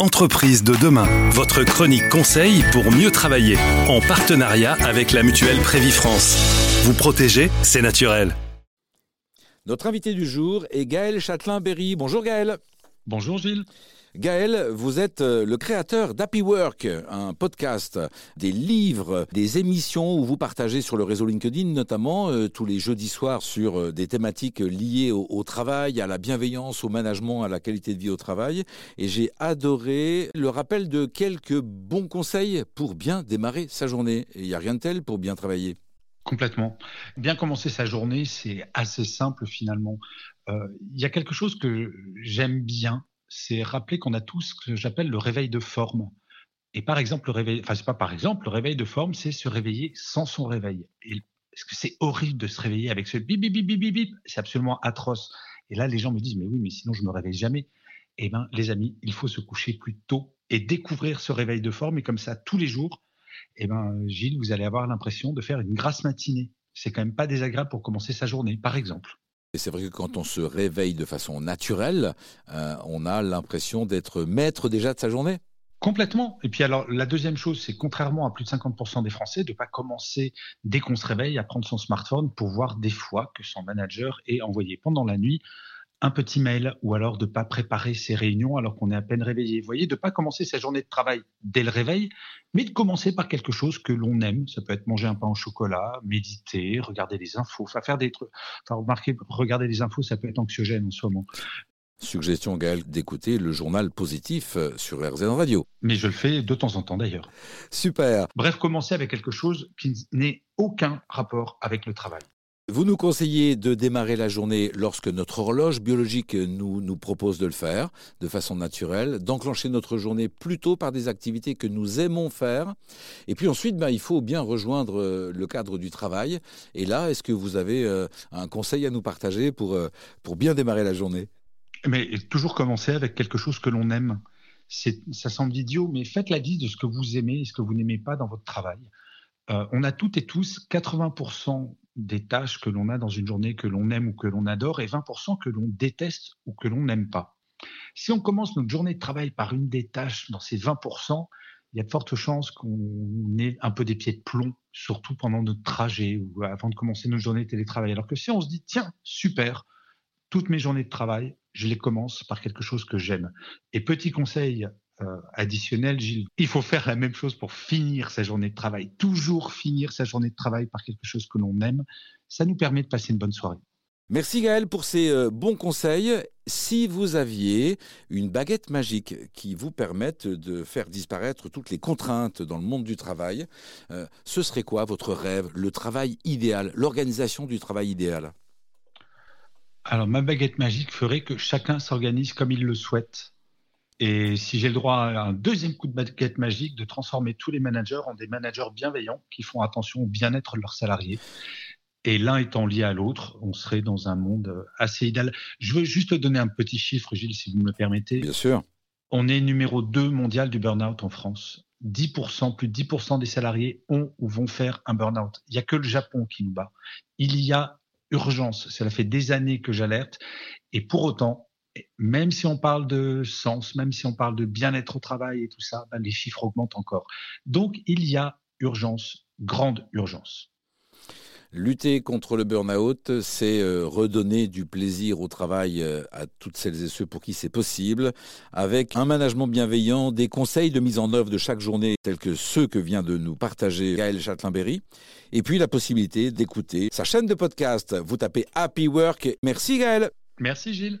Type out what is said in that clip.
Entreprise de demain, votre chronique conseil pour mieux travailler, en partenariat avec la mutuelle Prévifrance. Vous protéger, c'est naturel. Notre invité du jour est Gaël Châtelain-Berry. Bonjour Gaël. Bonjour Gilles. Gaël, vous êtes euh, le créateur d'Happy Work, un podcast, des livres, des émissions où vous partagez sur le réseau LinkedIn, notamment euh, tous les jeudis soirs sur euh, des thématiques liées au, travail, à la bienveillance, au management, à la qualité de vie au travail. Et j'ai adoré le rappel de quelques bons conseils pour bien démarrer sa journée. Il n'y a rien de tel pour bien travailler. Complètement. Bien commencer sa journée, c'est assez simple finalement. Il y a quelque chose que j'aime bien c'est rappeler qu'on a tous ce que j'appelle le réveil de forme. Et par exemple, le réveil, enfin, c'est pas par exemple, le réveil de forme, c'est se réveiller sans son réveil. Et parce que c'est horrible de se réveiller avec ce bip, bip, bip, bip, bip, c'est absolument atroce. Et là, les gens me disent, mais oui, mais sinon, je me réveille jamais. Eh bien, les amis, il faut se coucher plus tôt et découvrir ce réveil de forme. Et comme ça, tous les jours, eh ben, Gilles, vous allez avoir l'impression de faire une grasse matinée. C'est quand même pas désagréable pour commencer sa journée, par exemple. Et c'est vrai que quand on se réveille de façon naturelle, euh, on a l'impression d'être maître déjà de sa journée. Complètement. Et puis alors, la deuxième chose, c'est contrairement à plus de 50% des Français, de ne pas commencer dès qu'on se réveille à prendre son smartphone pour voir des fois que son manager est envoyé pendant la nuit un petit mail ou alors de pas préparer ses réunions alors qu'on est à peine réveillé. Vous voyez, de pas commencer sa journée de travail dès le réveil, mais de commencer par quelque chose que l'on aime. Ça peut être manger un pain au chocolat, méditer, regarder les infos, enfin faire des trucs. Enfin, remarquez, regarder les infos, ça peut être anxiogène en ce moment. Suggestion, Gaël, d'écouter le journal positif euh, sur RZN Radio. Mais je le fais de temps en temps d'ailleurs. Super. Bref, commencer avec quelque chose qui n'ait aucun rapport avec le travail. Vous nous conseillez de démarrer la journée lorsque notre horloge biologique nous, propose de le faire de façon naturelle, d'enclencher notre journée plutôt par des activités que nous aimons faire. Et puis ensuite, ben, il faut bien rejoindre euh, le cadre du travail. Et là, est-ce que vous avez euh, un conseil à nous partager pour, euh, pour bien démarrer la journée? Mais toujours commencer avec quelque chose que l'on aime. Ça semble idiot, mais faites la liste de ce que vous aimez et ce que vous n'aimez pas dans votre travail. on a toutes et tous 80% des tâches que l'on a dans une journée que l'on aime ou que l'on adore et 20% que l'on déteste ou que l'on n'aime pas. Si on commence notre journée de travail par une des tâches dans ces 20%, il y a de fortes chances qu'on ait un peu des pieds de plomb, surtout pendant notre trajet ou avant de commencer notre journée de télétravail. Alors que si on se dit, tiens, super, toutes mes journées de travail, je les commence par quelque chose que j'aime. Et petit conseil additionnel, Gilles. Il faut faire la même chose pour finir sa journée de travail. Toujours finir sa journée de travail par quelque chose que l'on aime. Ça nous permet de passer une bonne soirée. Merci Gaël pour ces euh, bons conseils. Si vous aviez une baguette magique qui vous permette de faire disparaître toutes les contraintes dans le monde du travail, euh, ce serait quoi votre rêve, le travail idéal, l'organisation du travail idéal? Alors ma baguette magique ferait que chacun s'organise comme il le souhaite et si j'ai le droit à un deuxième coup de baguette magique, de transformer tous les managers en des managers bienveillants qui font attention au bien-être de leurs salariés. Et l'un étant lié à l'autre, on serait dans un monde assez idéal. Je veux juste donner un petit chiffre, Gilles, si vous me le permettez. Bien sûr. On est numéro 2 mondial du burn-out en France. 10%, plus de 10% des salariés ont ou vont faire un burn-out. Il n'y a que le Japon qui nous bat. Il y a urgence. Cela fait des années que j'alerte. Et pour autant, même si on parle de sens, même si on parle de bien-être au travail et tout ça, ben, les chiffres augmentent encore. Donc il y a urgence, grande urgence. Lutter contre le burn-out, c'est euh, redonner du plaisir au travail euh, à toutes celles et ceux pour qui c'est possible, avec un management bienveillant, des conseils de mise en œuvre de chaque journée, tels que ceux que vient de nous partager Gaël Châtelain-Berry, et puis la possibilité d'écouter sa chaîne de podcast. Vous tapez Happy Work. Merci Gaël. Merci Gilles.